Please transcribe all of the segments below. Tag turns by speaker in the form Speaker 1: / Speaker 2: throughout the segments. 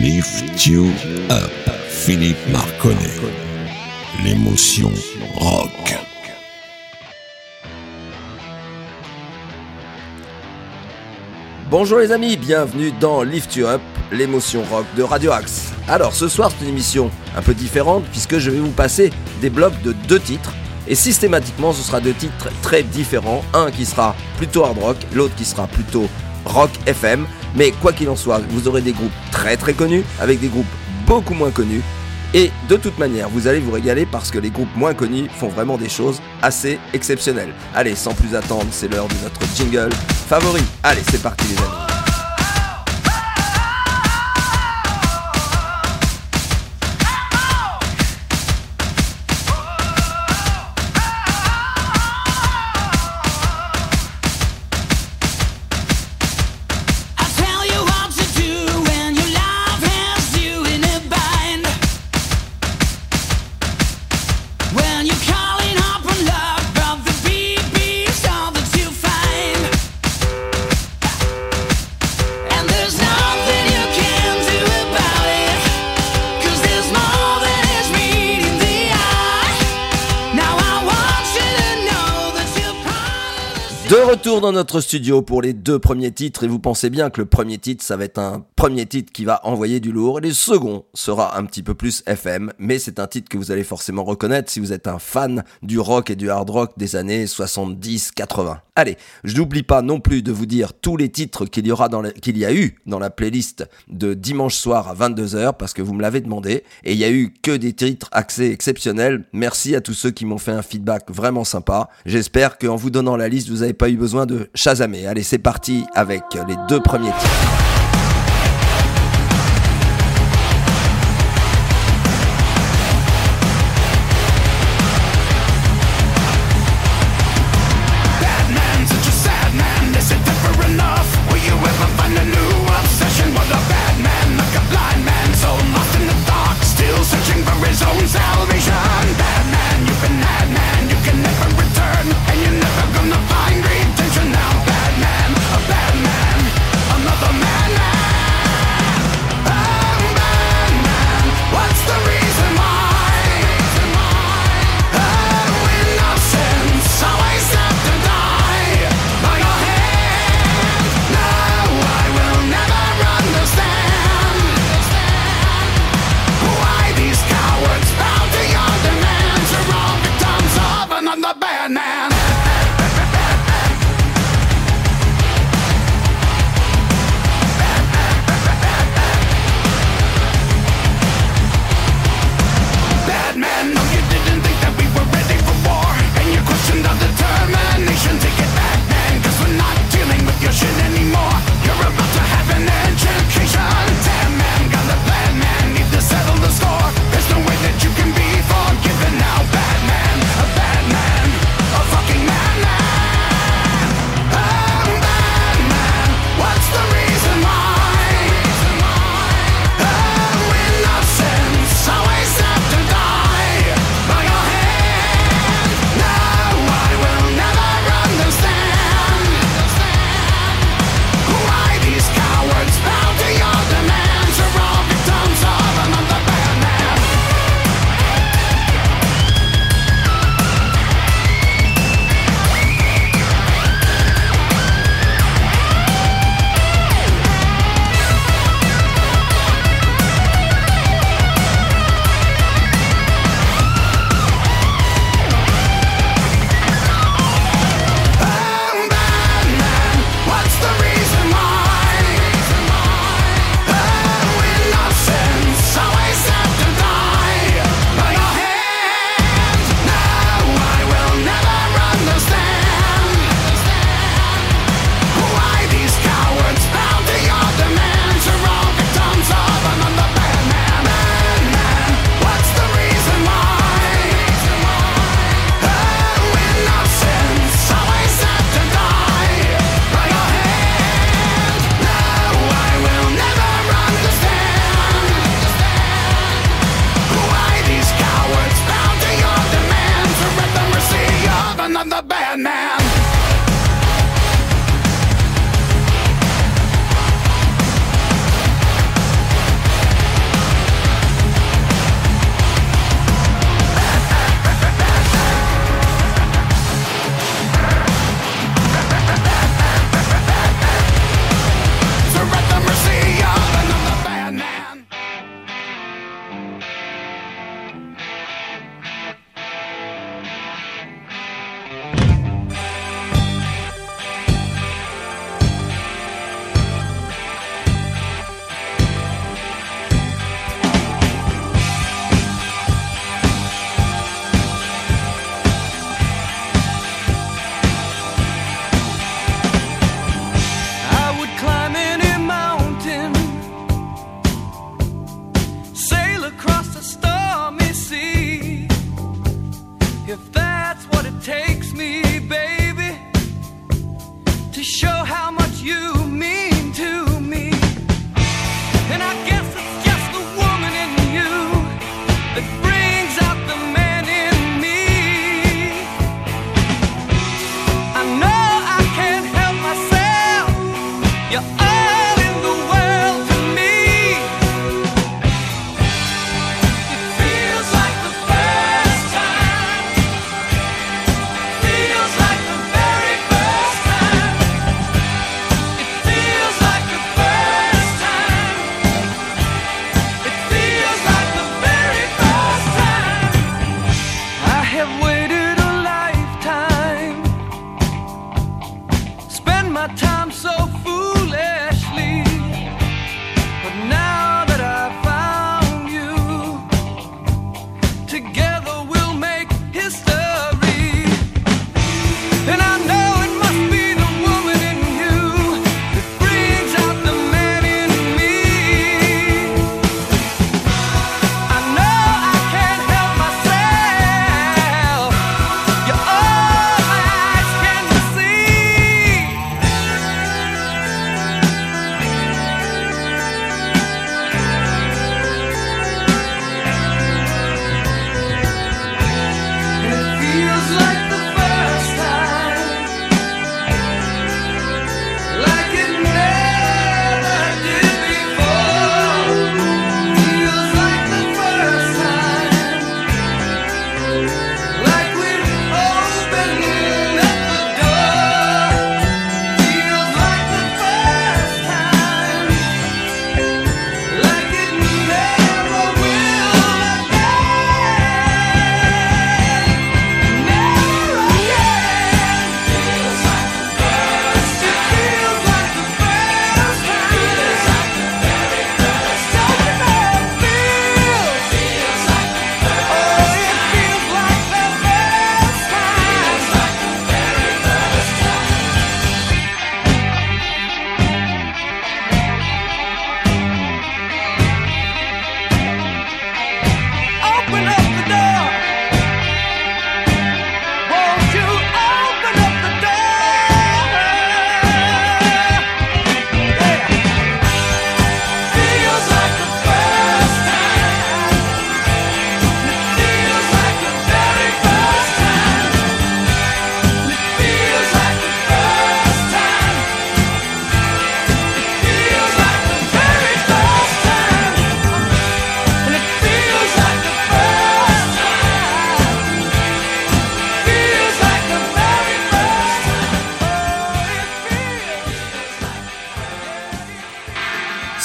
Speaker 1: Lift You Up, Philippe Marconnet. L'émotion rock.
Speaker 2: Bonjour les amis, bienvenue dans Lift You Up, l'émotion rock de Radio Axe. Alors ce soir c'est une émission un peu différente puisque je vais vous passer des blocs de deux titres et systématiquement ce sera deux titres très différents, un qui sera plutôt hard rock, l'autre qui sera plutôt rock FM, mais quoi qu'il en soit, vous aurez des groupes très très connus avec des groupes beaucoup moins connus et de toute manière, vous allez vous régaler parce que les groupes moins connus font vraiment des choses assez exceptionnelles. Allez, sans plus attendre, c'est l'heure de notre jingle favori. Allez, c'est parti les amis. Notre studio pour les deux premiers titres et vous pensez bien que le premier titre ça va être un premier titre qui va envoyer du lourd et le second sera un petit peu plus FM mais c'est un titre que vous allez forcément reconnaître si vous êtes un fan du rock et du hard rock des années 70-80. Allez, je n'oublie pas non plus de vous dire tous les titres qu'il y aura qu'il y a eu dans la playlist de dimanche soir à 22h parce que vous me l'avez demandé et il y a eu que des titres axés exceptionnels. Merci à tous ceux qui m'ont fait un feedback vraiment sympa. J'espère qu'en vous donnant la liste, vous n'avez pas eu besoin de chasamer. Allez, c'est parti avec les deux premiers titres.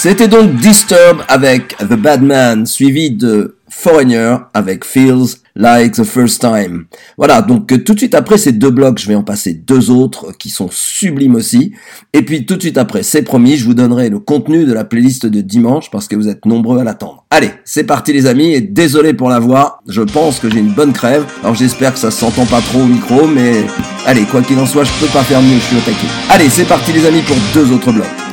Speaker 3: C'était donc disturb avec The Badman, suivi de Foreigner avec Feels Like the First Time. Voilà, donc euh, tout de suite après ces deux blocs, je vais en passer deux autres euh, qui sont sublimes aussi. Et puis tout de suite après, c'est promis, je vous donnerai le contenu de la playlist de dimanche parce que vous êtes nombreux à l'attendre. Allez, c'est parti les amis, et désolé pour la voix, je pense que j'ai une bonne crève. Alors j'espère que ça s'entend pas trop au micro, mais allez, quoi qu'il en soit, je peux pas faire mieux, je suis au taquet. Allez, c'est parti les amis pour deux autres blocs.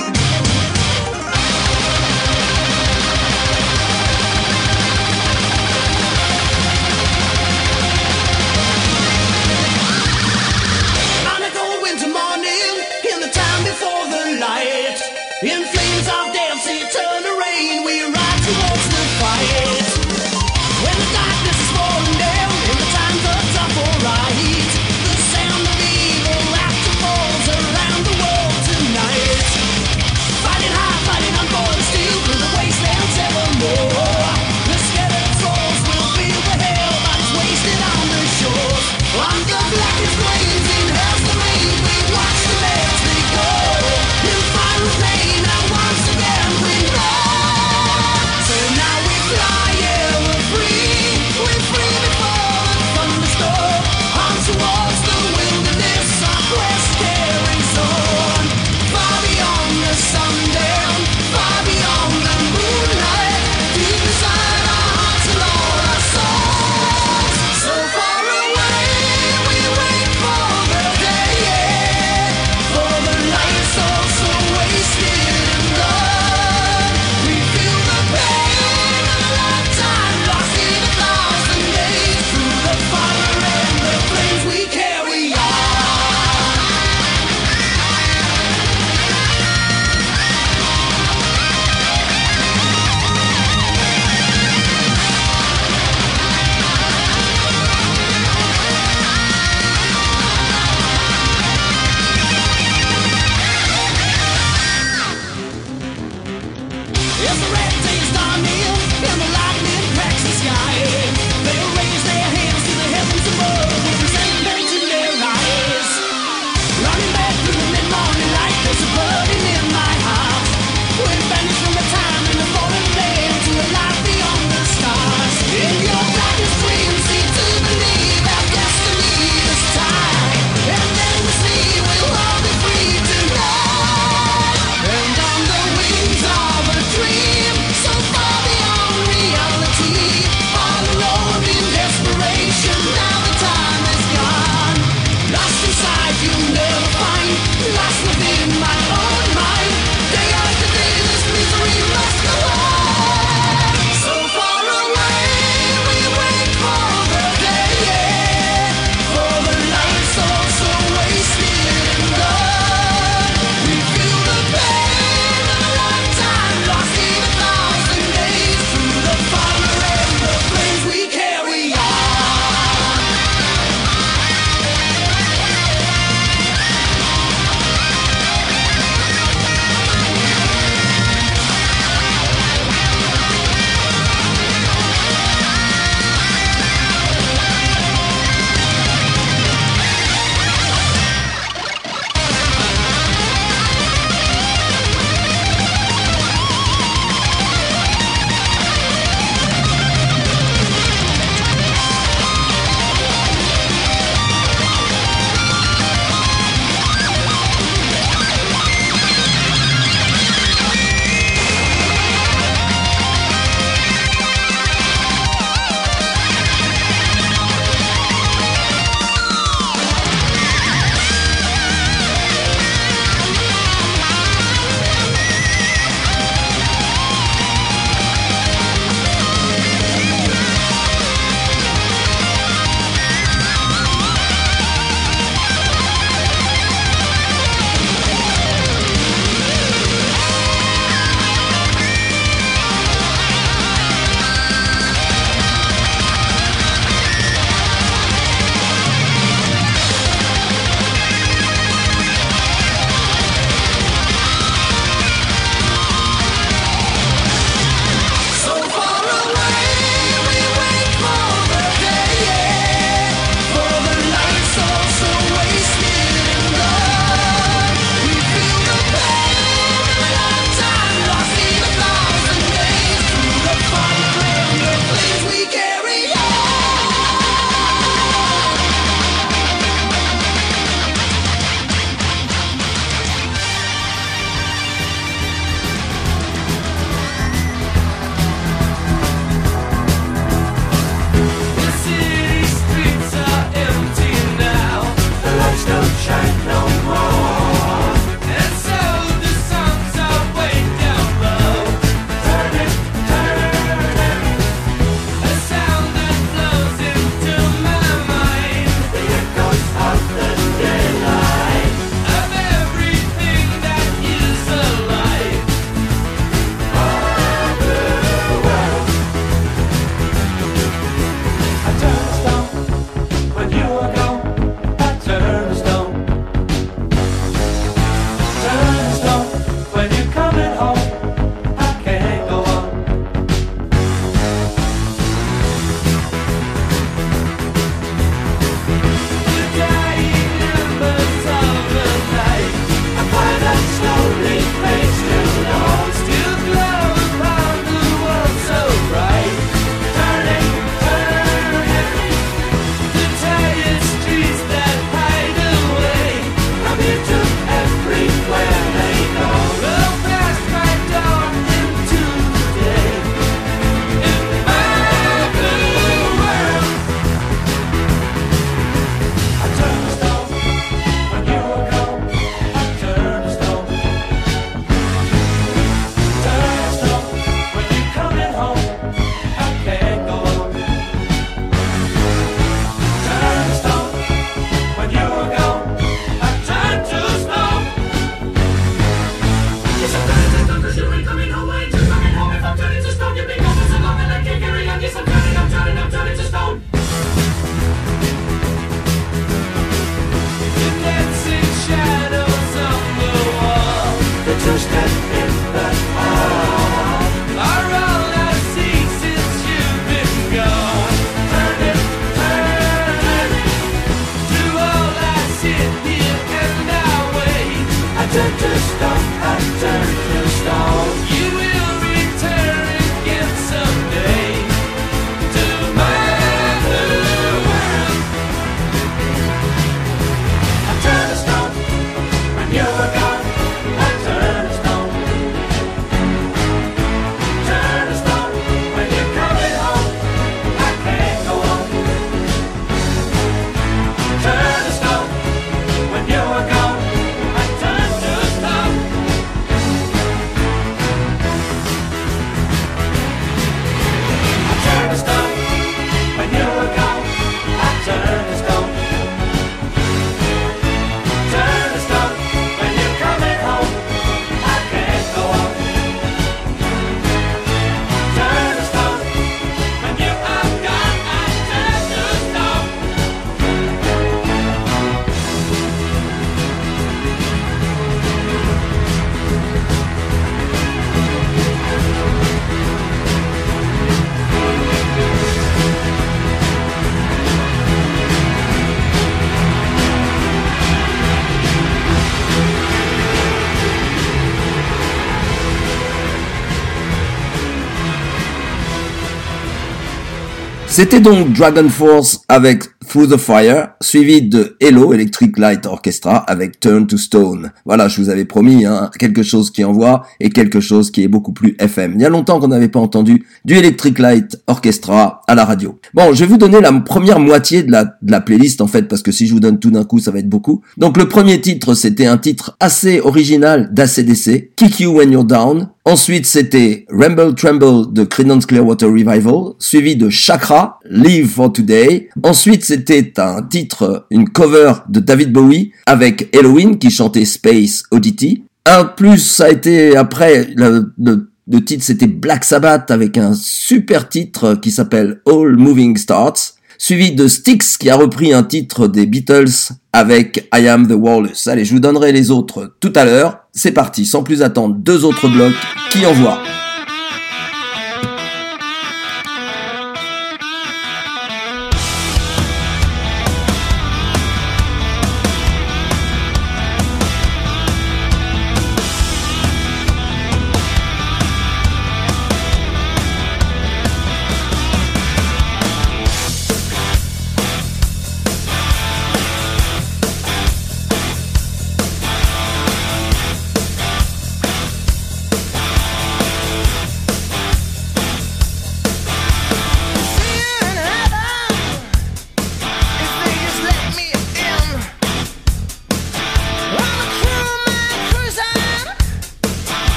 Speaker 2: C'était donc Dragon Force avec Through the Fire, suivi de Hello Electric Light Orchestra avec Turn to Stone. Voilà, je vous avais promis hein, quelque chose qui envoie et quelque chose qui est beaucoup plus FM. Il y a longtemps qu'on n'avait pas entendu du Electric Light Orchestra à la radio. Bon, je vais vous donner la première moitié de la, de la playlist en fait, parce que si je vous donne tout d'un coup, ça va être beaucoup. Donc le premier titre, c'était un titre assez original d'ACDC, Kick You When You're Down. Ensuite, c'était Rumble Tremble de Creedence Clearwater Revival, suivi de Chakra, Live for Today. Ensuite, c'était un titre, une cover de David Bowie avec Halloween qui chantait Space Oddity. Un plus, ça a été après, le, le, titre c'était Black Sabbath avec un super titre qui s'appelle All Moving Starts suivi de Styx qui a repris un titre des Beatles avec I Am the Walrus. Allez, je vous donnerai les autres tout à l'heure. C'est parti, sans plus attendre, deux autres blocs qui envoient.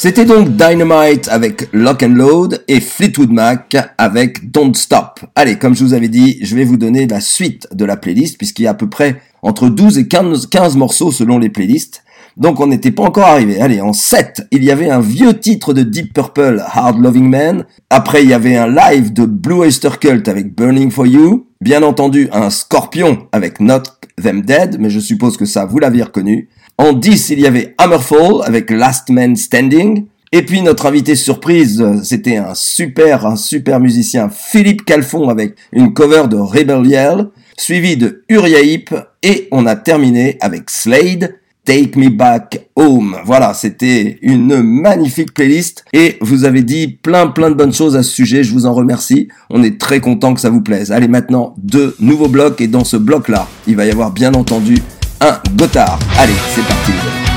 Speaker 2: C'était donc Dynamite avec Lock and Load et Fleetwood Mac avec Don't Stop. Allez, comme je vous avais dit, je vais vous donner la suite de la playlist puisqu'il y a à peu près entre 12 et 15, 15 morceaux selon les playlists. Donc on n'était pas encore arrivé. Allez, en 7, il y avait un vieux titre de Deep Purple, Hard Loving Man. Après, il y avait un live de Blue Oyster Cult avec Burning for You. Bien entendu, un Scorpion avec Not Them Dead, mais je suppose que ça, vous l'aviez reconnu. En 10, il y avait Hammerfall avec Last Man Standing. Et puis notre invité surprise, c'était un super, un super musicien, Philippe Calfon avec une cover de Rebel Yell, suivi de Uriah Heep, et on a terminé avec Slade, Take Me Back Home. Voilà, c'était une magnifique playlist et vous avez dit plein plein de bonnes choses à ce sujet, je vous en remercie. On est très content que ça vous plaise. Allez maintenant, deux nouveaux blocs et dans ce bloc-là, il va y avoir bien entendu un Gotthard. Allez, c'est parti.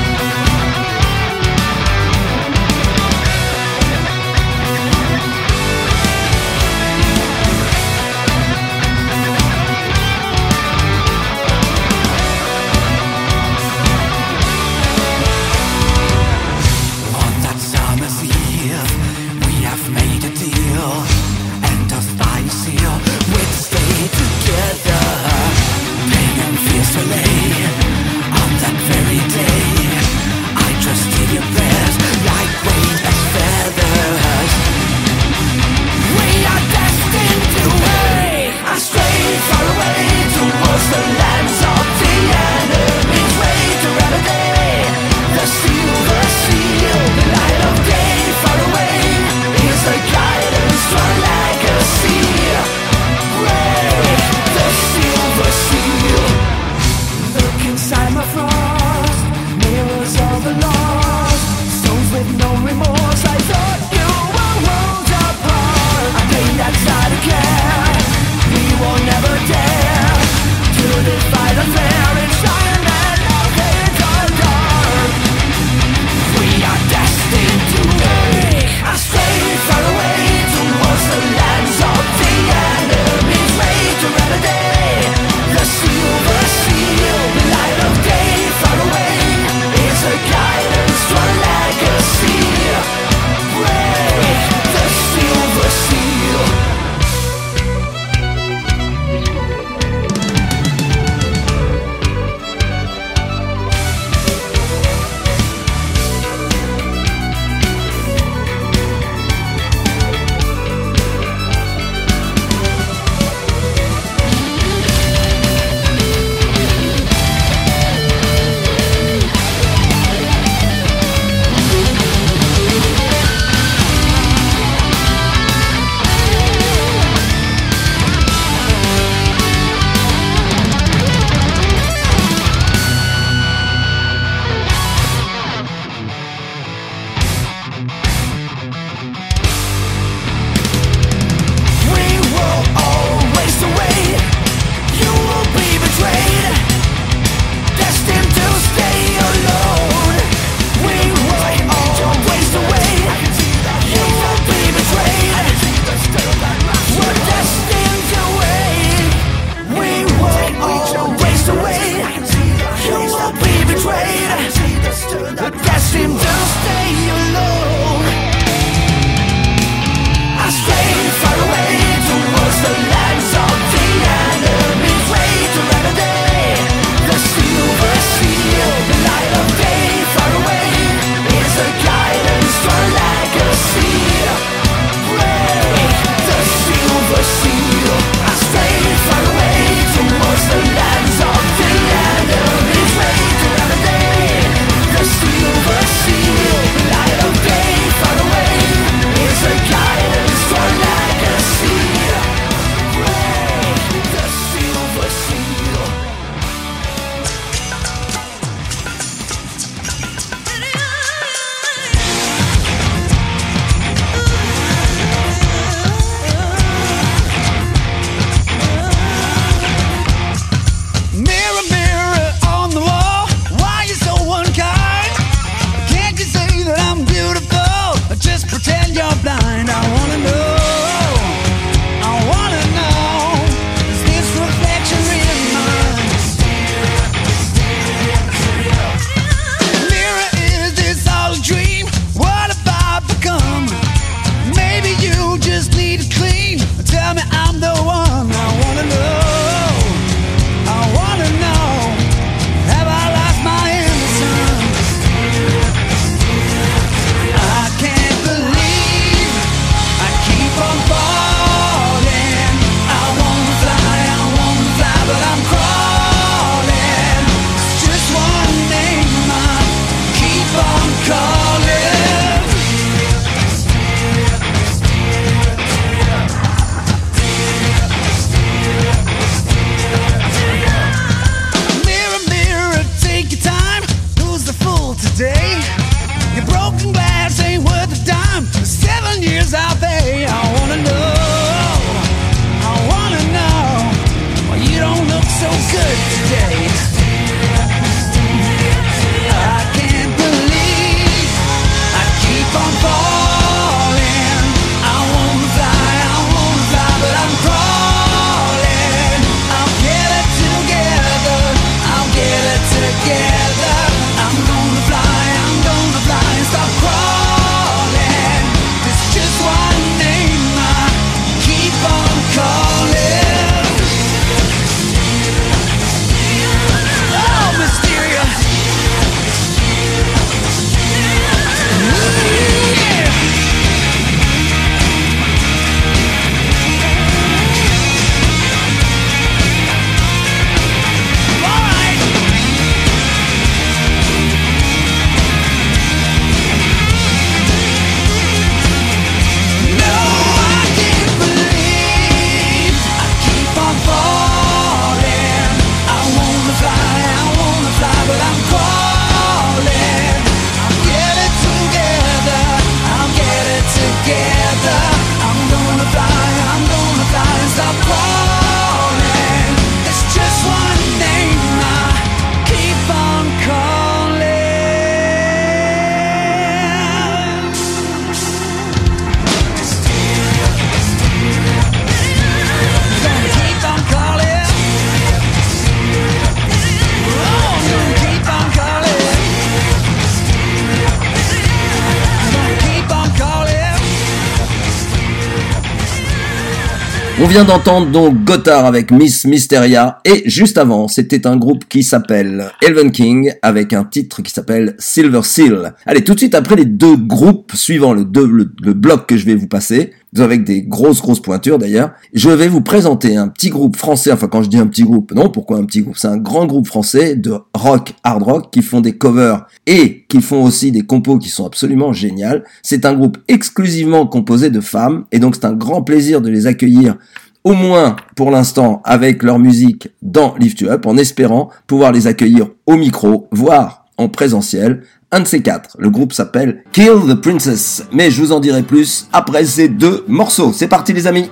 Speaker 2: Vient d'entendre donc Gotthard avec Miss Mysteria et juste avant c'était un groupe qui s'appelle Elven King avec un titre qui s'appelle Silver Seal. Allez tout de suite après les deux groupes suivant le, deux- le, le bloc que je vais vous passer, avec des grosses grosses pointures d'ailleurs, je vais vous présenter un petit groupe français, enfin quand je dis un petit groupe, non pourquoi un petit groupe, c'est un grand groupe français de rock, hard rock qui font des covers et qui font aussi des compos qui sont absolument géniales. C'est un groupe exclusivement composé de femmes et donc c'est un grand plaisir de les accueillir au moins pour l'instant avec leur musique dans Lift You Up en espérant pouvoir les accueillir au micro, voire en présentiel. Un de ces quatre. Le groupe s'appelle Kill the Princess. Mais je vous en dirai plus après ces deux morceaux. C'est parti les amis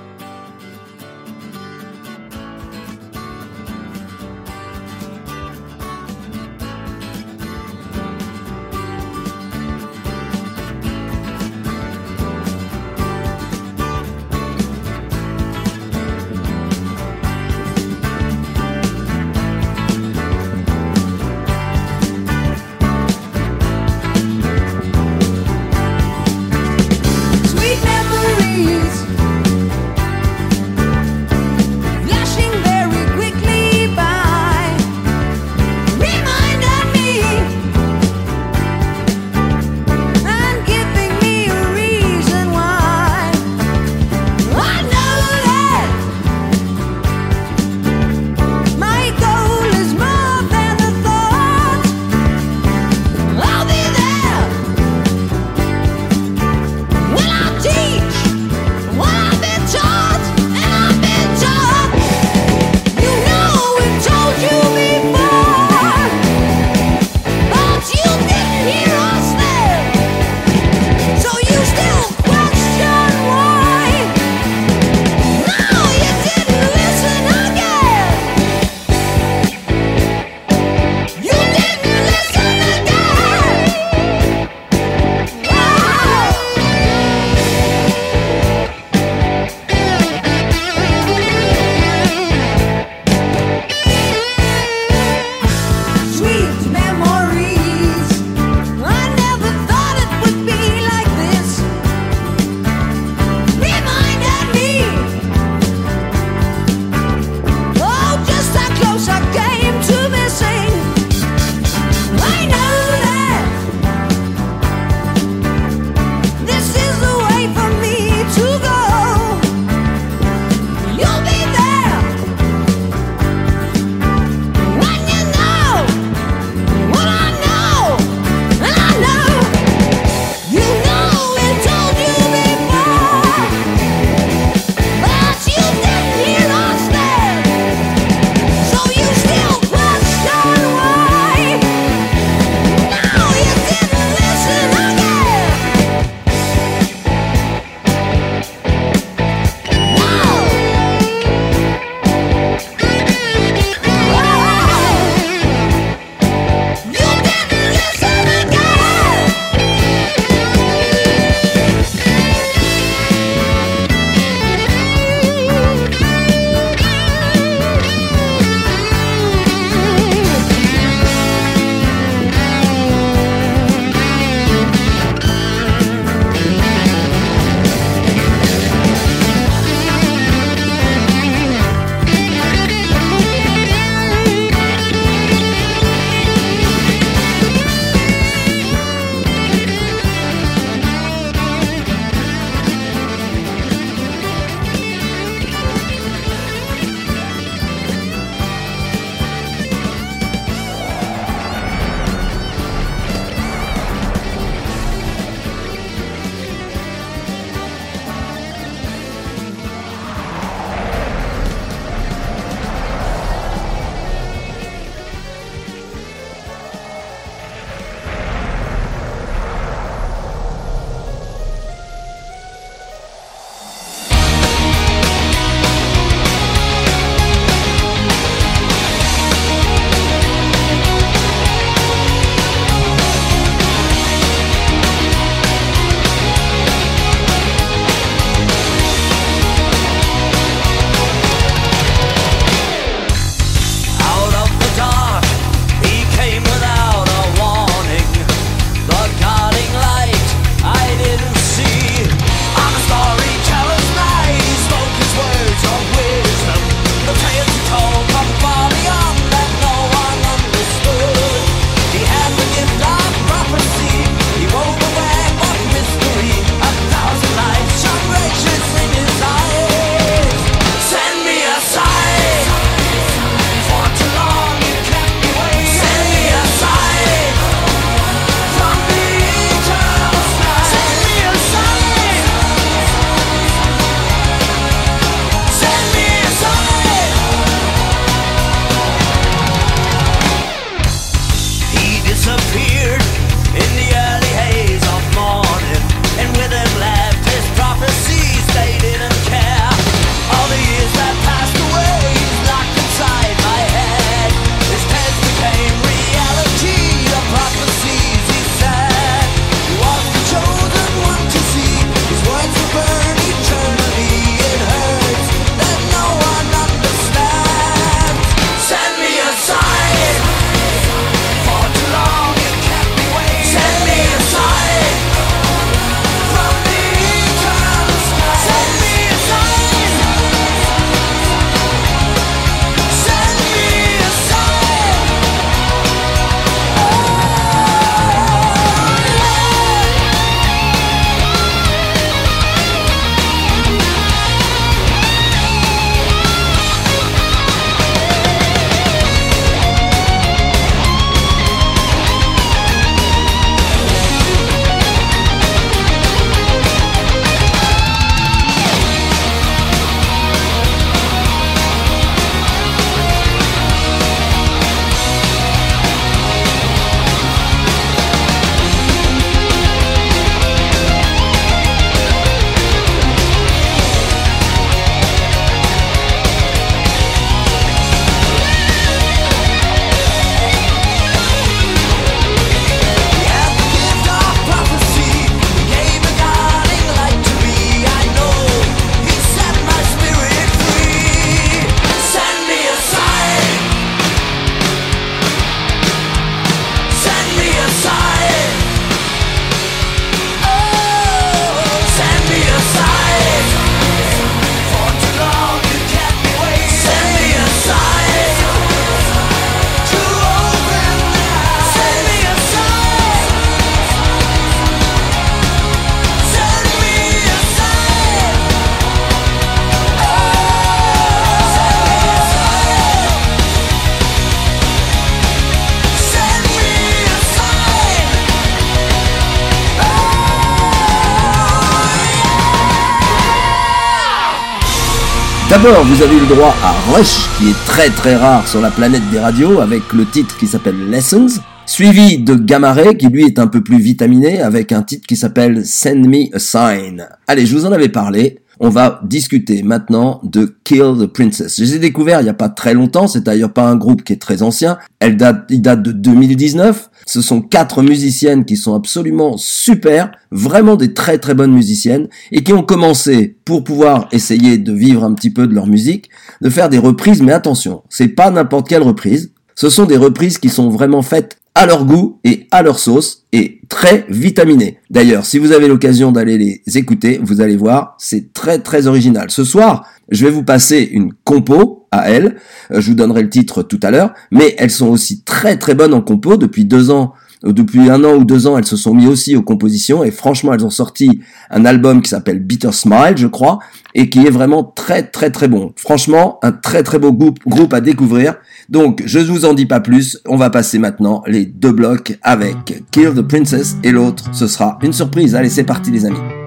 Speaker 4: D'abord, vous avez le droit à Rush, qui est très très rare sur la planète des radios, avec le titre qui s'appelle Lessons, suivi de Gamma qui lui est un peu plus vitaminé, avec un titre qui s'appelle Send Me a Sign. Allez, je vous en avais parlé. On va discuter maintenant de Kill the Princess. Je les ai découverts il n'y a pas très longtemps, c'est d'ailleurs pas un groupe qui est très ancien. Elle date, il date de 2019. Ce sont quatre musiciennes qui sont absolument super, vraiment des très très bonnes musiciennes, et qui ont commencé, pour pouvoir essayer de vivre un petit peu de leur musique, de faire des reprises, mais attention, c'est pas n'importe quelle reprise. Ce sont des reprises qui sont vraiment faites à leur goût et à leur sauce et très vitaminées. D'ailleurs, si vous avez l'occasion d'aller les écouter, vous allez voir, c'est très très original. Ce soir, je vais vous passer une compo à elles. Euh, Je vous donnerai le titre tout à l'heure, mais elles sont aussi très très bonnes en compo depuis deux ans. Depuis un an ou deux ans, elles se sont mis aussi aux compositions et franchement, elles ont sorti un album qui s'appelle Bitter Smile, je crois, et qui est vraiment très très très bon. Franchement, un très très beau groupe, groupe à découvrir. Donc, je ne vous en dis pas plus. On va passer maintenant les deux blocs avec Kill the Princess et l'autre, ce sera une surprise. Allez, c'est parti les amis.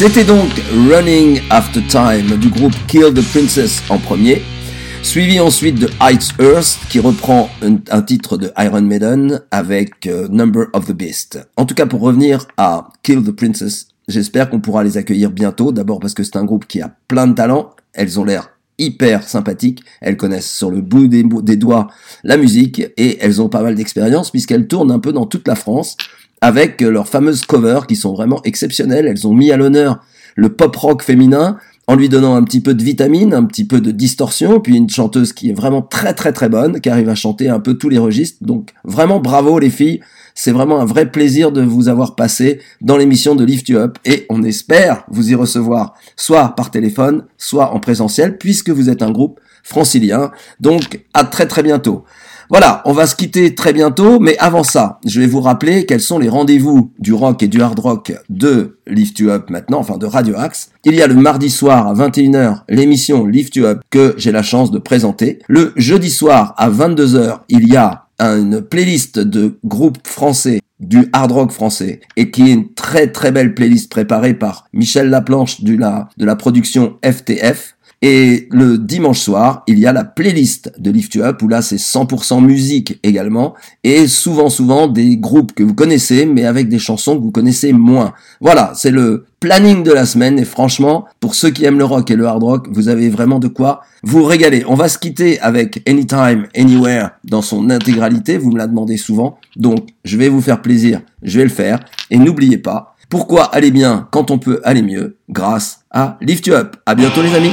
Speaker 2: C'était donc Running After Time du groupe Kill the Princess en premier, suivi ensuite de Heights Earth qui reprend un, titre de Iron Maiden avec euh, Number of the Beast. En tout cas pour revenir à Kill the Princess, j'espère qu'on pourra les accueillir bientôt, d'abord parce que c'est un groupe qui a plein de talent, elles ont l'air hyper sympathiques, elles connaissent sur le bout des, des doigts la musique et elles ont pas mal d'expérience puisqu'elles tournent un peu dans toute la France avec leurs fameuses covers qui sont vraiment exceptionnelles. Elles ont mis à l'honneur le pop rock féminin en lui donnant un petit peu de vitamine, un petit peu de distorsion, puis une chanteuse qui est vraiment très très très bonne, qui arrive à chanter un peu tous les registres. Donc vraiment bravo les filles, c'est vraiment un vrai plaisir de vous avoir passé dans l'émission de Lift You Up et on espère vous y recevoir soit par téléphone, soit en présentiel puisque vous êtes un groupe francilien. Donc à très très bientôt.
Speaker 3: Voilà, on va se quitter très bientôt, mais avant ça, je vais vous rappeler quels sont les rendez-vous du rock et du hard rock de Lift You Up maintenant, enfin de Radio Axe. Il y a le mardi soir à 21h l'émission Lift You Up que j'ai la chance de présenter. Le jeudi soir à 22h, il y a une playlist de groupes français du hard rock français et qui est une très très belle playlist préparée par Michel Laplanche de la, de la production FTF. Et le dimanche soir, il y a la playlist de Lift You Up où là c'est 100% musique également et souvent souvent des groupes que vous connaissez mais avec des chansons que vous connaissez moins. Voilà, c'est le planning de la semaine et franchement, pour ceux qui aiment le rock et le hard rock, vous avez vraiment de quoi vous régaler. On va se quitter avec Anytime, Anywhere dans son intégralité, vous me la demandez souvent, donc je vais vous faire plaisir, je vais le faire et n'oubliez pas, pourquoi aller bien quand on peut aller mieux? Grâce à Lift You Up. À bientôt les amis.